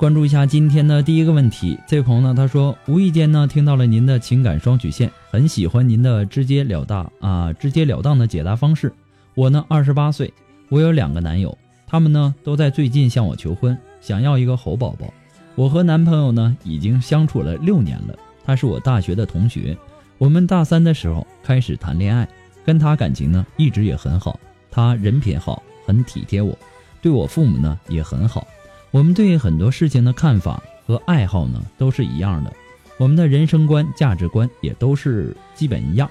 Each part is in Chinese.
关注一下今天的第一个问题。这位朋友呢，他说无意间呢听到了您的情感双曲线，很喜欢您的直截了当啊，直截了当的解答方式。我呢二十八岁，我有两个男友，他们呢都在最近向我求婚，想要一个猴宝宝。我和男朋友呢已经相处了六年了，他是我大学的同学，我们大三的时候开始谈恋爱，跟他感情呢一直也很好，他人品好，很体贴我，对我父母呢也很好。我们对很多事情的看法和爱好呢都是一样的，我们的人生观、价值观也都是基本一样。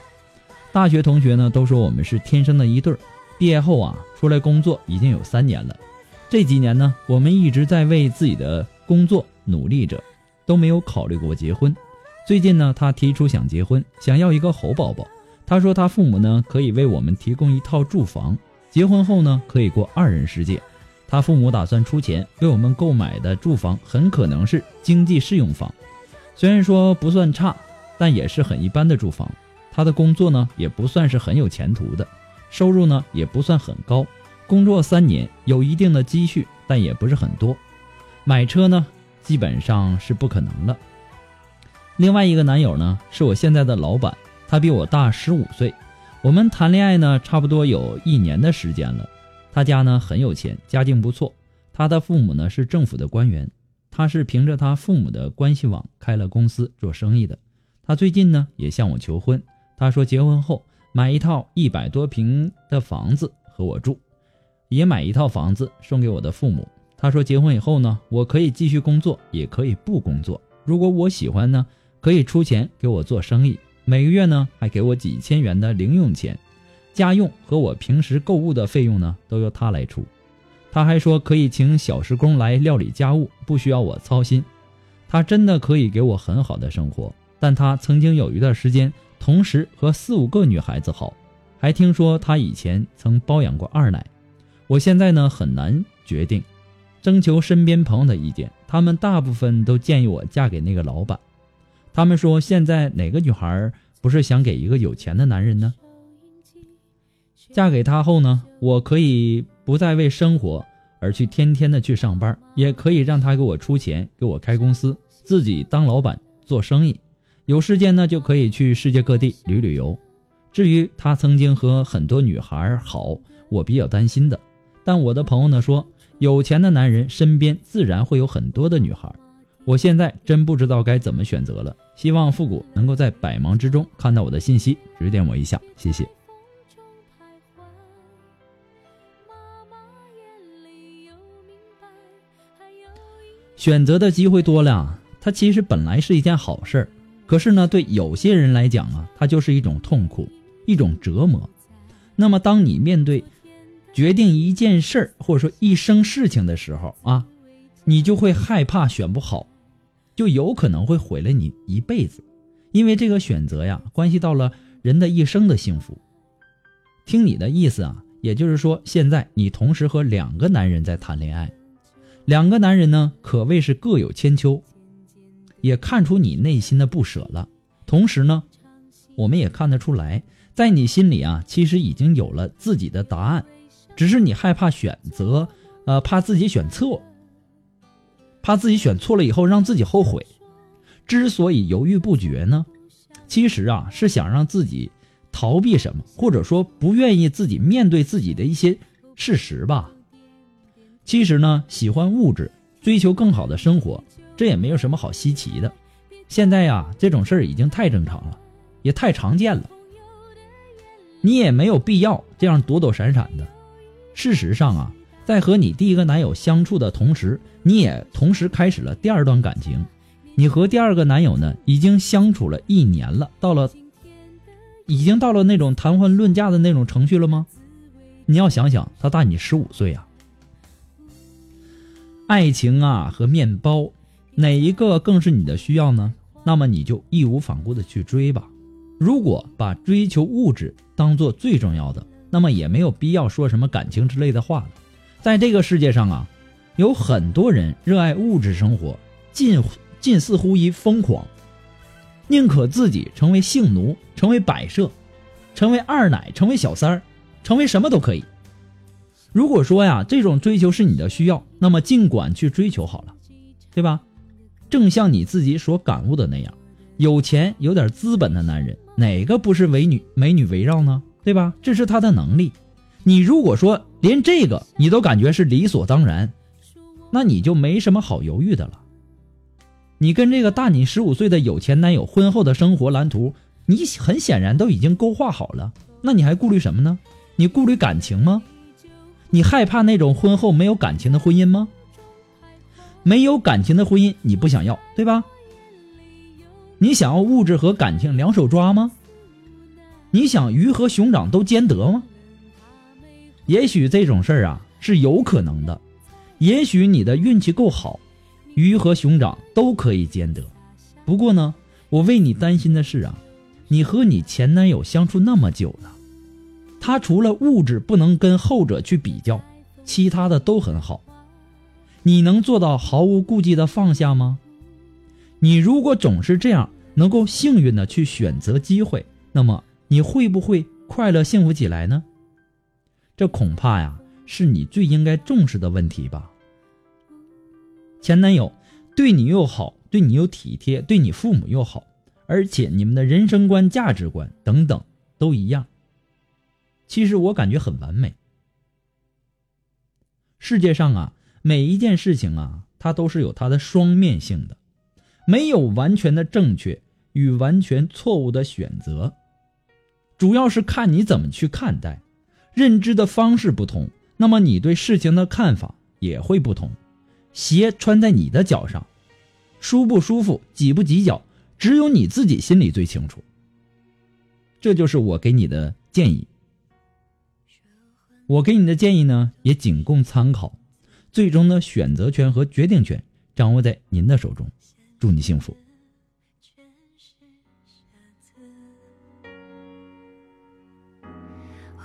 大学同学呢都说我们是天生的一对儿。毕业后啊出来工作已经有三年了，这几年呢我们一直在为自己的工作努力着，都没有考虑过结婚。最近呢他提出想结婚，想要一个猴宝宝。他说他父母呢可以为我们提供一套住房，结婚后呢可以过二人世界。他父母打算出钱为我们购买的住房，很可能是经济适用房，虽然说不算差，但也是很一般的住房。他的工作呢，也不算是很有前途的，收入呢也不算很高，工作三年有一定的积蓄，但也不是很多。买车呢，基本上是不可能了。另外一个男友呢，是我现在的老板，他比我大十五岁，我们谈恋爱呢，差不多有一年的时间了。他家呢很有钱，家境不错。他的父母呢是政府的官员，他是凭着他父母的关系网开了公司做生意的。他最近呢也向我求婚，他说结婚后买一套一百多平的房子和我住，也买一套房子送给我的父母。他说结婚以后呢，我可以继续工作，也可以不工作。如果我喜欢呢，可以出钱给我做生意，每个月呢还给我几千元的零用钱。家用和我平时购物的费用呢，都由他来出。他还说可以请小时工来料理家务，不需要我操心。他真的可以给我很好的生活。但他曾经有一段时间，同时和四五个女孩子好，还听说他以前曾包养过二奶。我现在呢很难决定，征求身边朋友的意见，他们大部分都建议我嫁给那个老板。他们说现在哪个女孩不是想给一个有钱的男人呢？嫁给他后呢，我可以不再为生活而去天天的去上班，也可以让他给我出钱，给我开公司，自己当老板做生意。有时间呢，就可以去世界各地旅旅游。至于他曾经和很多女孩好，我比较担心的。但我的朋友呢说，有钱的男人身边自然会有很多的女孩。我现在真不知道该怎么选择了。希望复古能够在百忙之中看到我的信息，指点我一下，谢谢。选择的机会多了，它其实本来是一件好事儿，可是呢，对有些人来讲啊，它就是一种痛苦，一种折磨。那么，当你面对决定一件事儿或者说一生事情的时候啊，你就会害怕选不好，就有可能会毁了你一辈子，因为这个选择呀，关系到了人的一生的幸福。听你的意思啊，也就是说，现在你同时和两个男人在谈恋爱，两个男人呢，可谓是各有千秋，也看出你内心的不舍了。同时呢，我们也看得出来，在你心里啊，其实已经有了自己的答案，只是你害怕选择，呃，怕自己选错，怕自己选错了以后让自己后悔。之所以犹豫不决呢，其实啊，是想让自己逃避什么，或者说不愿意自己面对自己的一些事实吧。其实呢，喜欢物质，追求更好的生活，这也没有什么好稀奇的。现在呀，这种事儿已经太正常了，也太常见了。你也没有必要这样躲躲闪闪的。事实上啊，在和你第一个男友相处的同时，你也同时开始了第二段感情。你和第二个男友呢，已经相处了一年了，到了，已经到了那种谈婚论嫁的那种程序了吗？你要想想，他大你十五岁啊。爱情啊和面包，哪一个更是你的需要呢？那么你就义无反顾的去追吧。如果把追求物质当做最重要的，那么也没有必要说什么感情之类的话了。在这个世界上啊，有很多人热爱物质生活，近近似乎于疯狂，宁可自己成为性奴，成为摆设，成为二奶，成为小三儿，成为什么都可以。如果说呀，这种追求是你的需要，那么尽管去追求好了，对吧？正像你自己所感悟的那样，有钱有点资本的男人，哪个不是美女美女围绕呢？对吧？这是他的能力。你如果说连这个你都感觉是理所当然，那你就没什么好犹豫的了。你跟这个大你十五岁的有钱男友婚后的生活蓝图，你很显然都已经勾画好了，那你还顾虑什么呢？你顾虑感情吗？你害怕那种婚后没有感情的婚姻吗？没有感情的婚姻你不想要，对吧？你想要物质和感情两手抓吗？你想鱼和熊掌都兼得吗？也许这种事儿啊是有可能的，也许你的运气够好，鱼和熊掌都可以兼得。不过呢，我为你担心的是啊，你和你前男友相处那么久了，他除了物质不能跟后者去比较，其他的都很好。你能做到毫无顾忌的放下吗？你如果总是这样，能够幸运的去选择机会，那么你会不会快乐幸福起来呢？这恐怕呀，是你最应该重视的问题吧。前男友对你又好，对你又体贴，对你父母又好，而且你们的人生观、价值观等等都一样。其实我感觉很完美。世界上啊。每一件事情啊，它都是有它的双面性的，没有完全的正确与完全错误的选择，主要是看你怎么去看待，认知的方式不同，那么你对事情的看法也会不同。鞋穿在你的脚上，舒不舒服、挤不挤脚，只有你自己心里最清楚。这就是我给你的建议。我给你的建议呢，也仅供参考。最终的选择权和决定权掌握在您的手中，祝你幸福。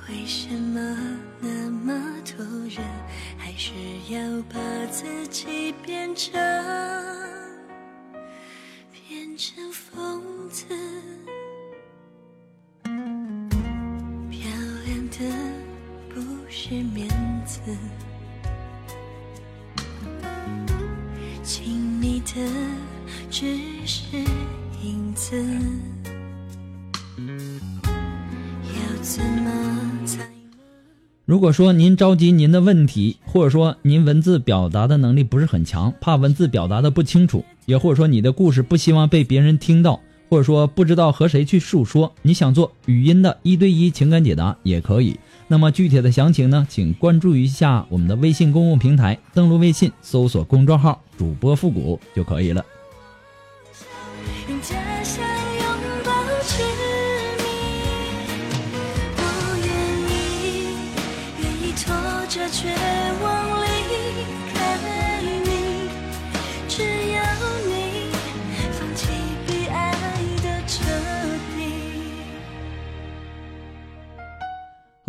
为什么那么多人还是要把自己变成变成疯子？是面子。亲密的只是影子。如果说您着急您的问题，或者说您文字表达的能力不是很强，怕文字表达的不清楚，也或者说你的故事不希望被别人听到，或者说不知道和谁去诉说，你想做语音的一对一情感解答也可以。那么具体的详情呢，请关注一下我们的微信公共平台，登录微信搜索公众号“主播复古”就可以了。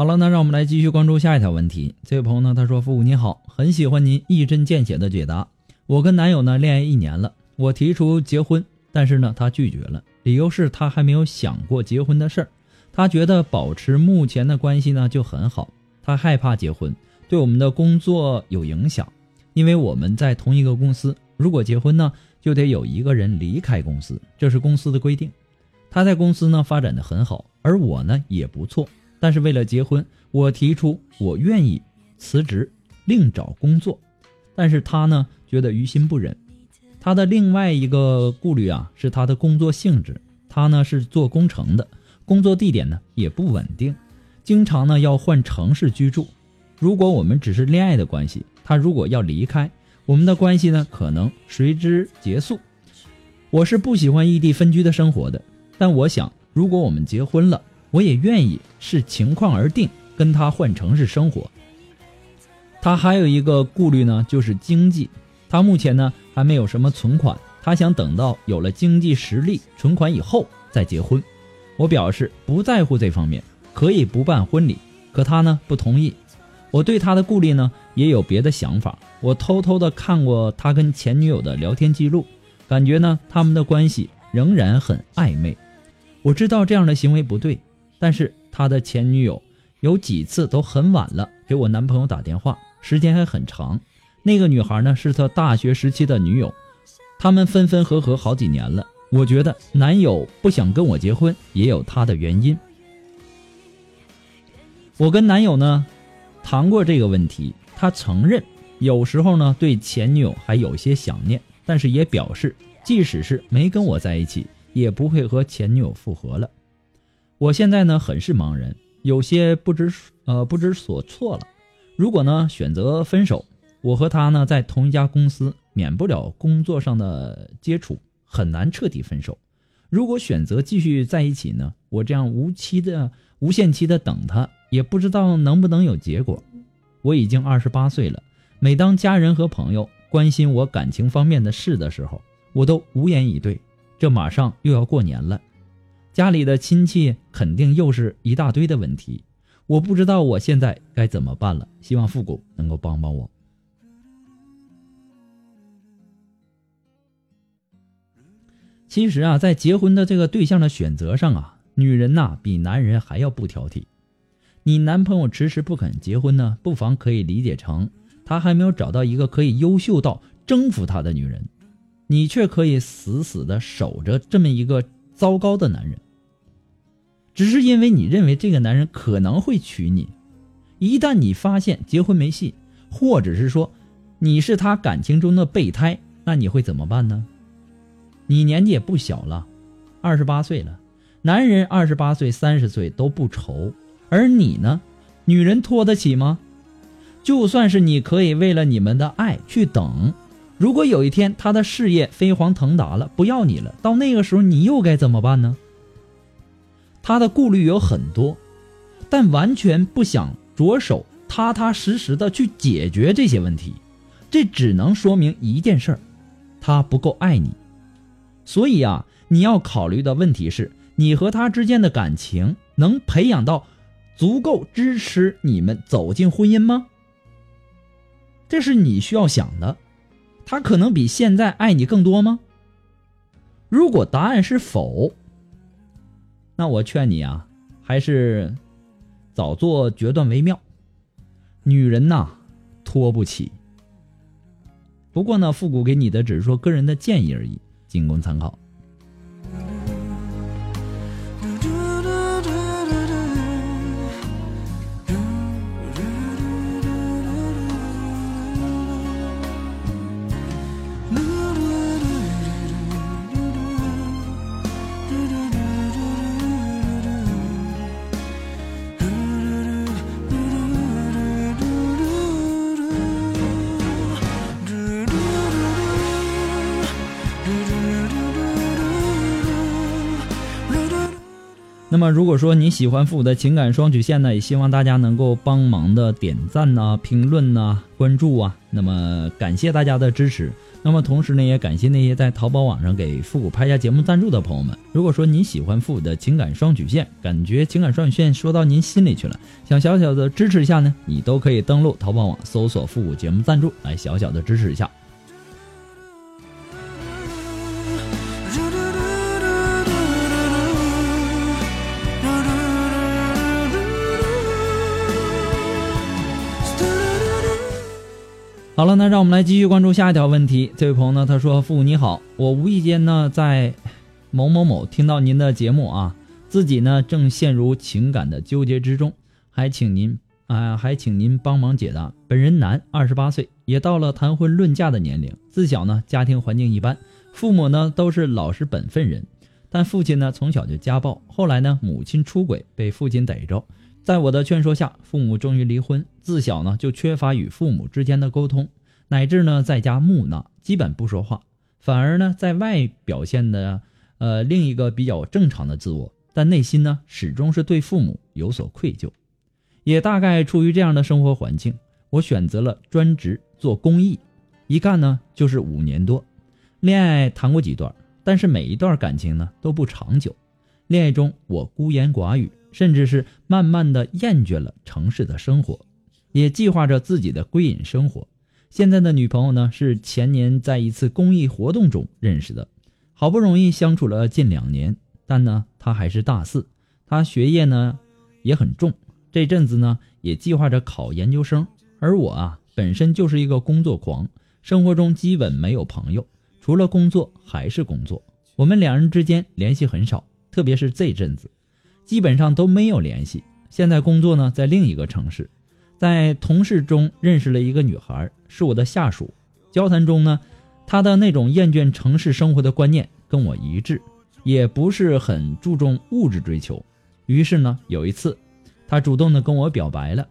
好了，那让我们来继续关注下一条问题。这位朋友呢，他说：“父母你好，很喜欢您一针见血的解答。我跟男友呢恋爱一年了，我提出结婚，但是呢他拒绝了，理由是他还没有想过结婚的事儿。他觉得保持目前的关系呢就很好，他害怕结婚对我们的工作有影响，因为我们在同一个公司，如果结婚呢就得有一个人离开公司，这是公司的规定。他在公司呢发展的很好，而我呢也不错。”但是为了结婚，我提出我愿意辞职另找工作，但是他呢觉得于心不忍。他的另外一个顾虑啊是他的工作性质，他呢是做工程的，工作地点呢也不稳定，经常呢要换城市居住。如果我们只是恋爱的关系，他如果要离开，我们的关系呢可能随之结束。我是不喜欢异地分居的生活的，但我想如果我们结婚了。我也愿意视情况而定，跟他换城市生活。他还有一个顾虑呢，就是经济。他目前呢还没有什么存款，他想等到有了经济实力、存款以后再结婚。我表示不在乎这方面，可以不办婚礼，可他呢不同意。我对他的顾虑呢也有别的想法。我偷偷的看过他跟前女友的聊天记录，感觉呢他们的关系仍然很暧昧。我知道这样的行为不对。但是他的前女友有几次都很晚了给我男朋友打电话，时间还很长。那个女孩呢是他大学时期的女友，他们分分合合好几年了。我觉得男友不想跟我结婚也有他的原因。我跟男友呢谈过这个问题，他承认有时候呢对前女友还有些想念，但是也表示即使是没跟我在一起，也不会和前女友复合了。我现在呢很是茫然，有些不知呃不知所措了。如果呢选择分手，我和他呢在同一家公司，免不了工作上的接触，很难彻底分手。如果选择继续在一起呢，我这样无期的、无限期的等他，也不知道能不能有结果。我已经二十八岁了，每当家人和朋友关心我感情方面的事的时候，我都无言以对。这马上又要过年了。家里的亲戚肯定又是一大堆的问题，我不知道我现在该怎么办了。希望复古能够帮帮我。其实啊，在结婚的这个对象的选择上啊，女人呐比男人还要不挑剔。你男朋友迟迟不肯结婚呢，不妨可以理解成他还没有找到一个可以优秀到征服他的女人，你却可以死死的守着这么一个糟糕的男人。只是因为你认为这个男人可能会娶你，一旦你发现结婚没戏，或者是说你是他感情中的备胎，那你会怎么办呢？你年纪也不小了，二十八岁了，男人二十八岁、三十岁都不愁，而你呢，女人拖得起吗？就算是你可以为了你们的爱去等，如果有一天他的事业飞黄腾达了，不要你了，到那个时候你又该怎么办呢？他的顾虑有很多，但完全不想着手踏踏实实的去解决这些问题，这只能说明一件事儿：他不够爱你。所以啊，你要考虑的问题是你和他之间的感情能培养到足够支持你们走进婚姻吗？这是你需要想的。他可能比现在爱你更多吗？如果答案是否。那我劝你啊，还是早做决断为妙。女人呐，拖不起。不过呢，复古给你的只是说个人的建议而已，仅供参考。那么，如果说你喜欢复古的情感双曲线呢，也希望大家能够帮忙的点赞呐、评论呐、关注啊。那么，感谢大家的支持。那么，同时呢，也感谢那些在淘宝网上给复古拍下节目赞助的朋友们。如果说你喜欢复古的情感双曲线，感觉情感双曲线说到您心里去了，想小小的支持一下呢，你都可以登录淘宝网搜索复古节目赞助，来小小的支持一下。好了，那让我们来继续关注下一条问题。这位朋友呢，他说：“父母你好，我无意间呢在某某某听到您的节目啊，自己呢正陷入情感的纠结之中，还请您啊，还请您帮忙解答。本人男，二十八岁，也到了谈婚论嫁的年龄。自小呢家庭环境一般，父母呢都是老实本分人，但父亲呢从小就家暴，后来呢母亲出轨被父亲逮着。”在我的劝说下，父母终于离婚。自小呢就缺乏与父母之间的沟通，乃至呢在家木讷，基本不说话，反而呢在外表现的呃另一个比较正常的自我，但内心呢始终是对父母有所愧疚。也大概出于这样的生活环境，我选择了专职做公益，一干呢就是五年多。恋爱谈过几段，但是每一段感情呢都不长久。恋爱中我孤言寡语。甚至是慢慢的厌倦了城市的生活，也计划着自己的归隐生活。现在的女朋友呢，是前年在一次公益活动中认识的，好不容易相处了近两年，但呢，她还是大四，她学业呢也很重，这阵子呢也计划着考研究生。而我啊，本身就是一个工作狂，生活中基本没有朋友，除了工作还是工作。我们两人之间联系很少，特别是这阵子。基本上都没有联系。现在工作呢，在另一个城市，在同事中认识了一个女孩，是我的下属。交谈中呢，她的那种厌倦城市生活的观念跟我一致，也不是很注重物质追求。于是呢，有一次，她主动的跟我表白了，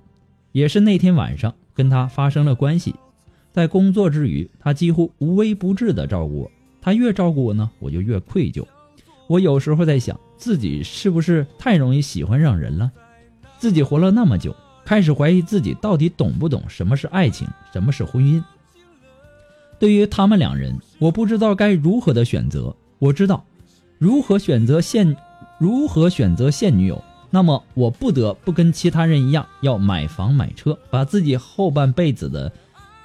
也是那天晚上跟她发生了关系。在工作之余，她几乎无微不至的照顾我。她越照顾我呢，我就越愧疚。我有时候在想。自己是不是太容易喜欢上人了？自己活了那么久，开始怀疑自己到底懂不懂什么是爱情，什么是婚姻。对于他们两人，我不知道该如何的选择。我知道，如何选择现，如何选择现女友，那么我不得不跟其他人一样，要买房买车，把自己后半辈子的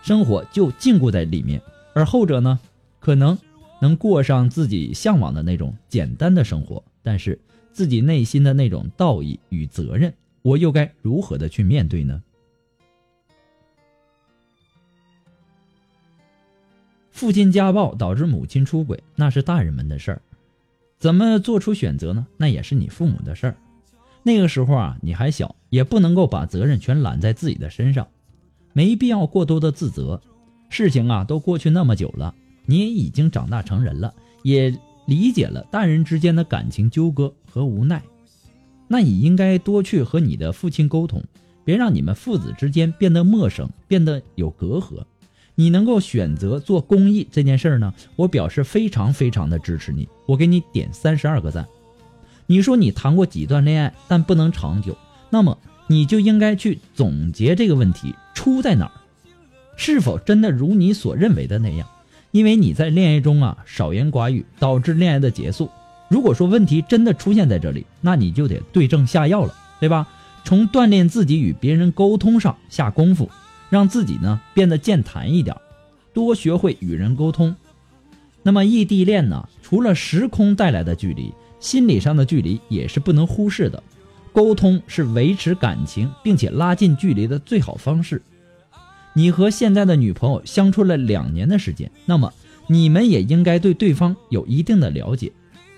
生活就禁锢在里面。而后者呢，可能能过上自己向往的那种简单的生活。但是自己内心的那种道义与责任，我又该如何的去面对呢？父亲家暴导致母亲出轨，那是大人们的事儿，怎么做出选择呢？那也是你父母的事儿。那个时候啊，你还小，也不能够把责任全揽在自己的身上，没必要过多的自责。事情啊，都过去那么久了，你也已经长大成人了，也。理解了大人之间的感情纠葛和无奈，那你应该多去和你的父亲沟通，别让你们父子之间变得陌生，变得有隔阂。你能够选择做公益这件事儿呢？我表示非常非常的支持你，我给你点三十二个赞。你说你谈过几段恋爱，但不能长久，那么你就应该去总结这个问题出在哪儿，是否真的如你所认为的那样？因为你在恋爱中啊少言寡语，导致恋爱的结束。如果说问题真的出现在这里，那你就得对症下药了，对吧？从锻炼自己与别人沟通上下功夫，让自己呢变得健谈一点，多学会与人沟通。那么异地恋呢，除了时空带来的距离，心理上的距离也是不能忽视的。沟通是维持感情并且拉近距离的最好方式。你和现在的女朋友相处了两年的时间，那么你们也应该对对方有一定的了解。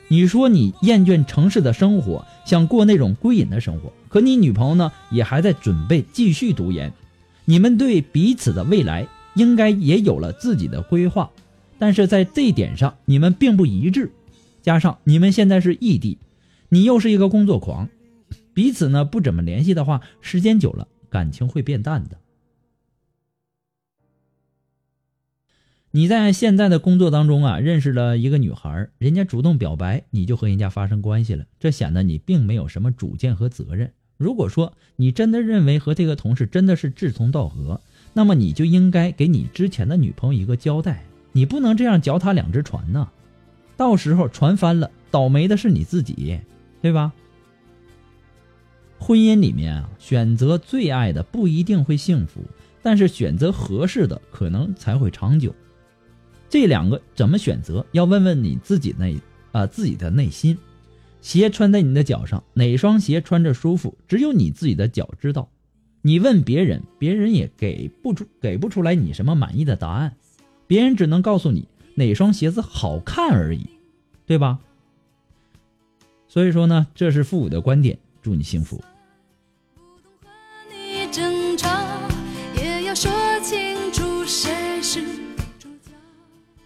你说你厌倦城市的生活，想过那种归隐的生活，可你女朋友呢，也还在准备继续读研。你们对彼此的未来应该也有了自己的规划，但是在这一点上你们并不一致。加上你们现在是异地，你又是一个工作狂，彼此呢不怎么联系的话，时间久了感情会变淡的。你在现在的工作当中啊，认识了一个女孩，人家主动表白，你就和人家发生关系了，这显得你并没有什么主见和责任。如果说你真的认为和这个同事真的是志同道合，那么你就应该给你之前的女朋友一个交代，你不能这样脚踏两只船呢，到时候船翻了，倒霉的是你自己，对吧？婚姻里面啊，选择最爱的不一定会幸福，但是选择合适的可能才会长久。这两个怎么选择？要问问你自己内啊、自己的内心。鞋穿在你的脚上，哪双鞋穿着舒服，只有你自己的脚知道。你问别人，别人也给不出给不出来你什么满意的答案，别人只能告诉你哪双鞋子好看而已，对吧？所以说呢，这是父母的观点。祝你幸福。